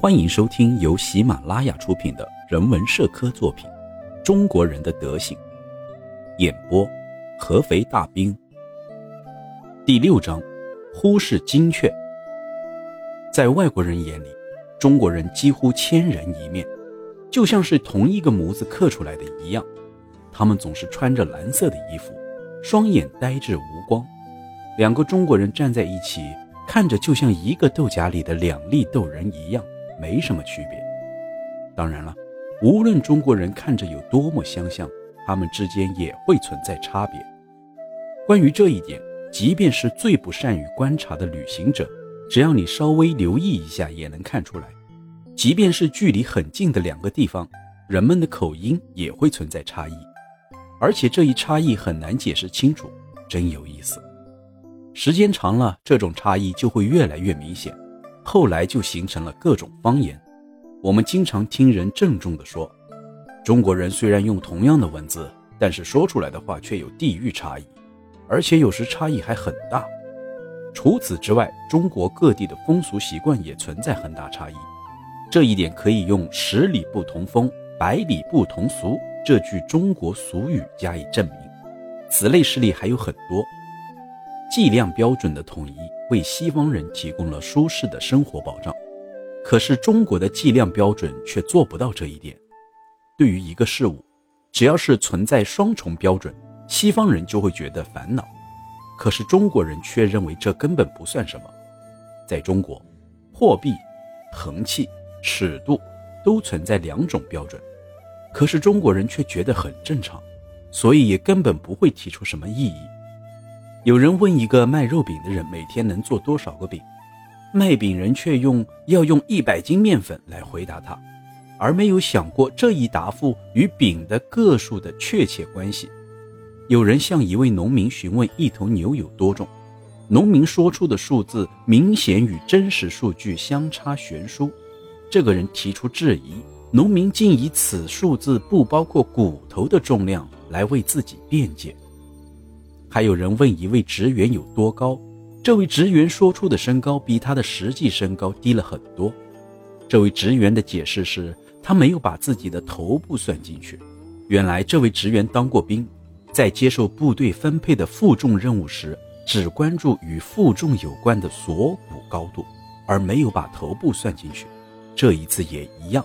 欢迎收听由喜马拉雅出品的人文社科作品《中国人的德行》，演播合肥大兵。第六章：忽视精确。在外国人眼里，中国人几乎千人一面，就像是同一个模子刻出来的一样。他们总是穿着蓝色的衣服，双眼呆滞无光。两个中国人站在一起，看着就像一个豆荚里的两粒豆仁一样。没什么区别。当然了，无论中国人看着有多么相像，他们之间也会存在差别。关于这一点，即便是最不善于观察的旅行者，只要你稍微留意一下，也能看出来。即便是距离很近的两个地方，人们的口音也会存在差异，而且这一差异很难解释清楚，真有意思。时间长了，这种差异就会越来越明显。后来就形成了各种方言。我们经常听人郑重地说：“中国人虽然用同样的文字，但是说出来的话却有地域差异，而且有时差异还很大。”除此之外，中国各地的风俗习惯也存在很大差异。这一点可以用“十里不同风，百里不同俗”这句中国俗语加以证明。此类事例还有很多。计量标准的统一。为西方人提供了舒适的生活保障，可是中国的计量标准却做不到这一点。对于一个事物，只要是存在双重标准，西方人就会觉得烦恼，可是中国人却认为这根本不算什么。在中国，货币、衡器、尺度都存在两种标准，可是中国人却觉得很正常，所以也根本不会提出什么异议。有人问一个卖肉饼的人每天能做多少个饼，卖饼人却用要用一百斤面粉来回答他，而没有想过这一答复与饼的个数的确切关系。有人向一位农民询问一头牛有多重，农民说出的数字明显与真实数据相差悬殊。这个人提出质疑，农民竟以此数字不包括骨头的重量来为自己辩解。还有人问一位职员有多高，这位职员说出的身高比他的实际身高低了很多。这位职员的解释是他没有把自己的头部算进去。原来这位职员当过兵，在接受部队分配的负重任务时，只关注与负重有关的锁骨高度，而没有把头部算进去。这一次也一样。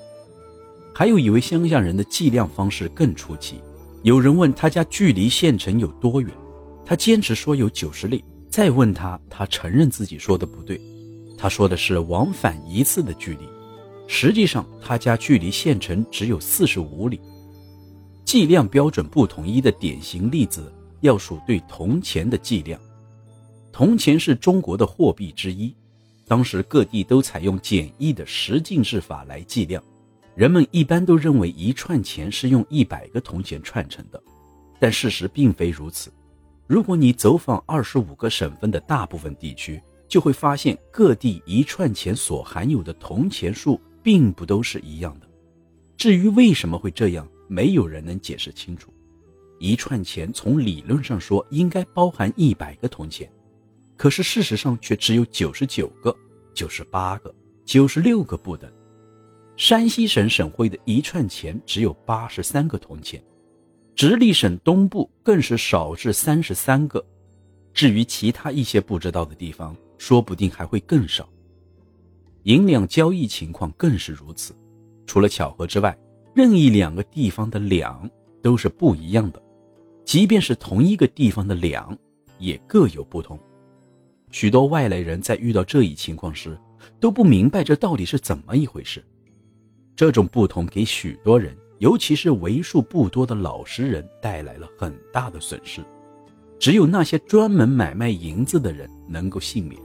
还有一位乡下人的计量方式更出奇。有人问他家距离县城有多远。他坚持说有九十里，再问他，他承认自己说的不对，他说的是往返一次的距离，实际上他家距离县城只有四十五里。计量标准不统一的典型例子，要数对铜钱的计量。铜钱是中国的货币之一，当时各地都采用简易的十进制法来计量，人们一般都认为一串钱是用一百个铜钱串成的，但事实并非如此。如果你走访二十五个省份的大部分地区，就会发现各地一串钱所含有的铜钱数并不都是一样的。至于为什么会这样，没有人能解释清楚。一串钱从理论上说应该包含一百个铜钱，可是事实上却只有九十九个、九十八个、九十六个不等。山西省省会的一串钱只有八十三个铜钱。直隶省东部更是少至三十三个，至于其他一些不知道的地方，说不定还会更少。银两交易情况更是如此，除了巧合之外，任意两个地方的两都是不一样的，即便是同一个地方的两，也各有不同。许多外来人在遇到这一情况时，都不明白这到底是怎么一回事。这种不同给许多人。尤其是为数不多的老实人带来了很大的损失，只有那些专门买卖银子的人能够幸免，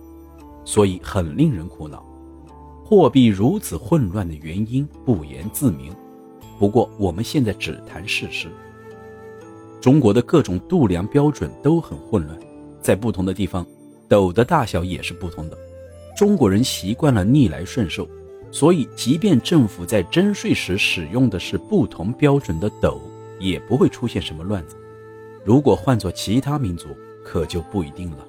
所以很令人苦恼。货币如此混乱的原因不言自明。不过我们现在只谈事实。中国的各种度量标准都很混乱，在不同的地方，斗的大小也是不同的。中国人习惯了逆来顺受。所以，即便政府在征税时使用的是不同标准的斗，也不会出现什么乱子。如果换做其他民族，可就不一定了。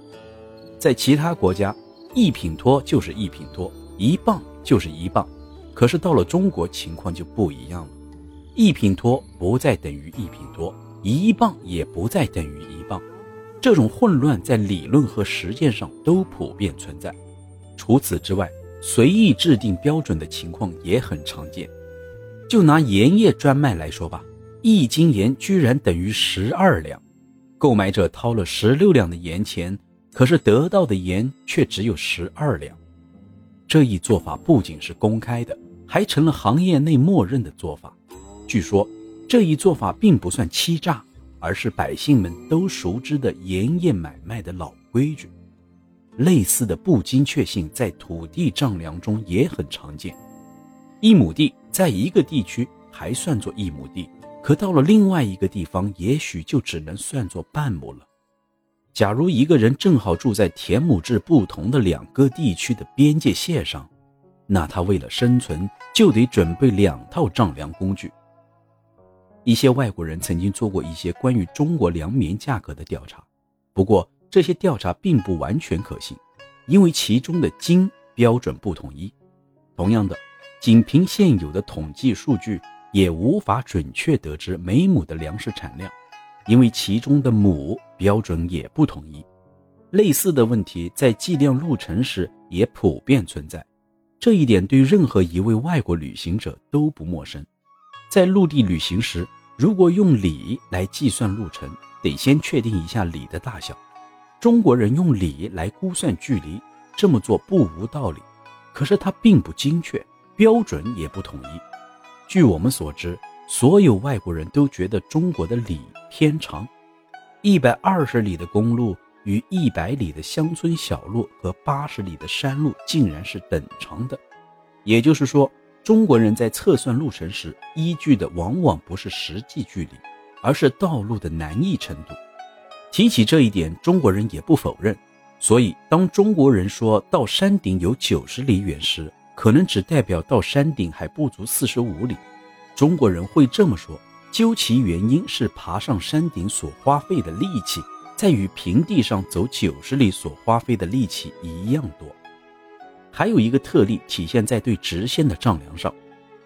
在其他国家，一品托就是一品托，一磅就是一磅，可是到了中国，情况就不一样了。一品脱不再等于一品脱，一磅也不再等于一磅。这种混乱在理论和实践上都普遍存在。除此之外，随意制定标准的情况也很常见。就拿盐业专卖来说吧，一斤盐居然等于十二两，购买者掏了十六两的盐钱，可是得到的盐却只有十二两。这一做法不仅是公开的，还成了行业内默认的做法。据说这一做法并不算欺诈。而是百姓们都熟知的盐业买卖的老规矩，类似的不精确性在土地丈量中也很常见。一亩地在一个地区还算作一亩地，可到了另外一个地方，也许就只能算作半亩了。假如一个人正好住在田亩制不同的两个地区的边界线上，那他为了生存就得准备两套丈量工具。一些外国人曾经做过一些关于中国粮棉价格的调查，不过这些调查并不完全可信，因为其中的斤标准不统一。同样的，仅凭现有的统计数据也无法准确得知每亩的粮食产量，因为其中的亩标准也不统一。类似的问题在计量路程时也普遍存在，这一点对任何一位外国旅行者都不陌生。在陆地旅行时，如果用里来计算路程，得先确定一下里的大小。中国人用里来估算距离，这么做不无道理，可是它并不精确，标准也不统一。据我们所知，所有外国人都觉得中国的里偏长，一百二十里的公路与一百里的乡村小路和八十里的山路竟然是等长的，也就是说。中国人在测算路程时，依据的往往不是实际距离，而是道路的难易程度。提起这一点，中国人也不否认。所以，当中国人说到山顶有九十里远时，可能只代表到山顶还不足四十五里。中国人会这么说，究其原因是爬上山顶所花费的力气，在与平地上走九十里所花费的力气一样多。还有一个特例体现在对直线的丈量上，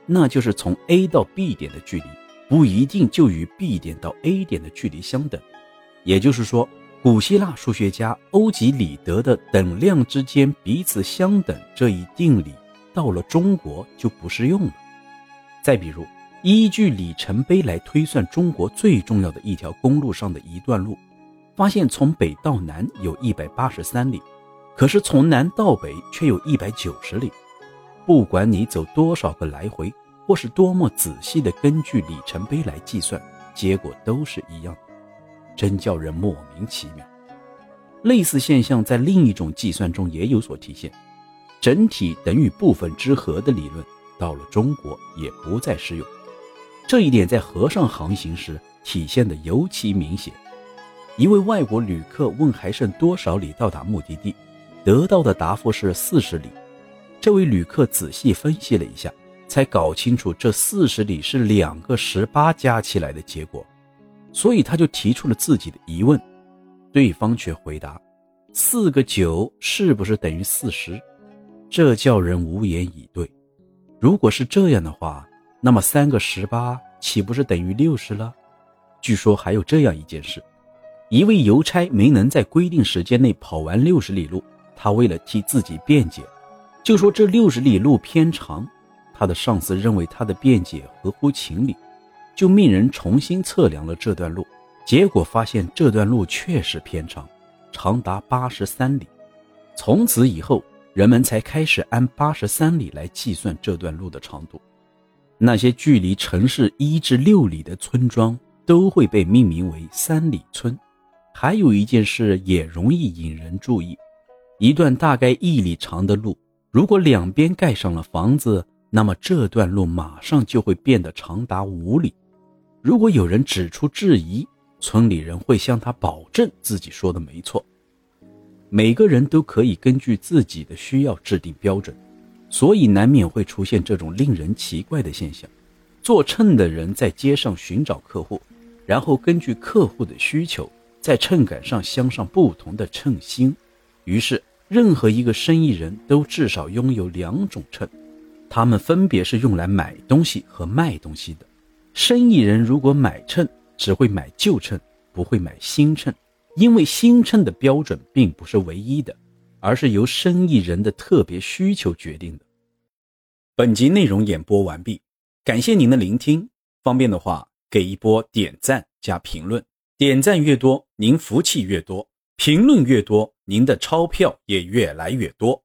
那就是从 A 到 B 点的距离不一定就与 B 点到 A 点的距离相等。也就是说，古希腊数学家欧几里得的等量之间彼此相等这一定理，到了中国就不适用了。再比如，依据里程碑来推算中国最重要的一条公路上的一段路，发现从北到南有一百八十三里。可是从南到北却有一百九十里，不管你走多少个来回，或是多么仔细的根据里程碑来计算，结果都是一样，真叫人莫名其妙。类似现象在另一种计算中也有所体现，整体等于部分之和的理论到了中国也不再适用。这一点在河上航行时体现的尤其明显。一位外国旅客问还剩多少里到达目的地。得到的答复是四十里。这位旅客仔细分析了一下，才搞清楚这四十里是两个十八加起来的结果，所以他就提出了自己的疑问。对方却回答：“四个九是不是等于四十？”这叫人无言以对。如果是这样的话，那么三个十八岂不是等于六十了？据说还有这样一件事：一位邮差没能在规定时间内跑完六十里路。他为了替自己辩解，就说这六十里路偏长。他的上司认为他的辩解合乎情理，就命人重新测量了这段路。结果发现这段路确实偏长，长达八十三里。从此以后，人们才开始按八十三里来计算这段路的长度。那些距离城市一至六里的村庄都会被命名为三里村。还有一件事也容易引人注意。一段大概一里长的路，如果两边盖上了房子，那么这段路马上就会变得长达五里。如果有人指出质疑，村里人会向他保证自己说的没错。每个人都可以根据自己的需要制定标准，所以难免会出现这种令人奇怪的现象：做秤的人在街上寻找客户，然后根据客户的需求，在秤杆上镶上不同的秤星，于是。任何一个生意人都至少拥有两种秤，它们分别是用来买东西和卖东西的。生意人如果买秤，只会买旧秤，不会买新秤，因为新秤的标准并不是唯一的，而是由生意人的特别需求决定的。本集内容演播完毕，感谢您的聆听。方便的话，给一波点赞加评论，点赞越多，您福气越多；评论越多，您的钞票也越来越多。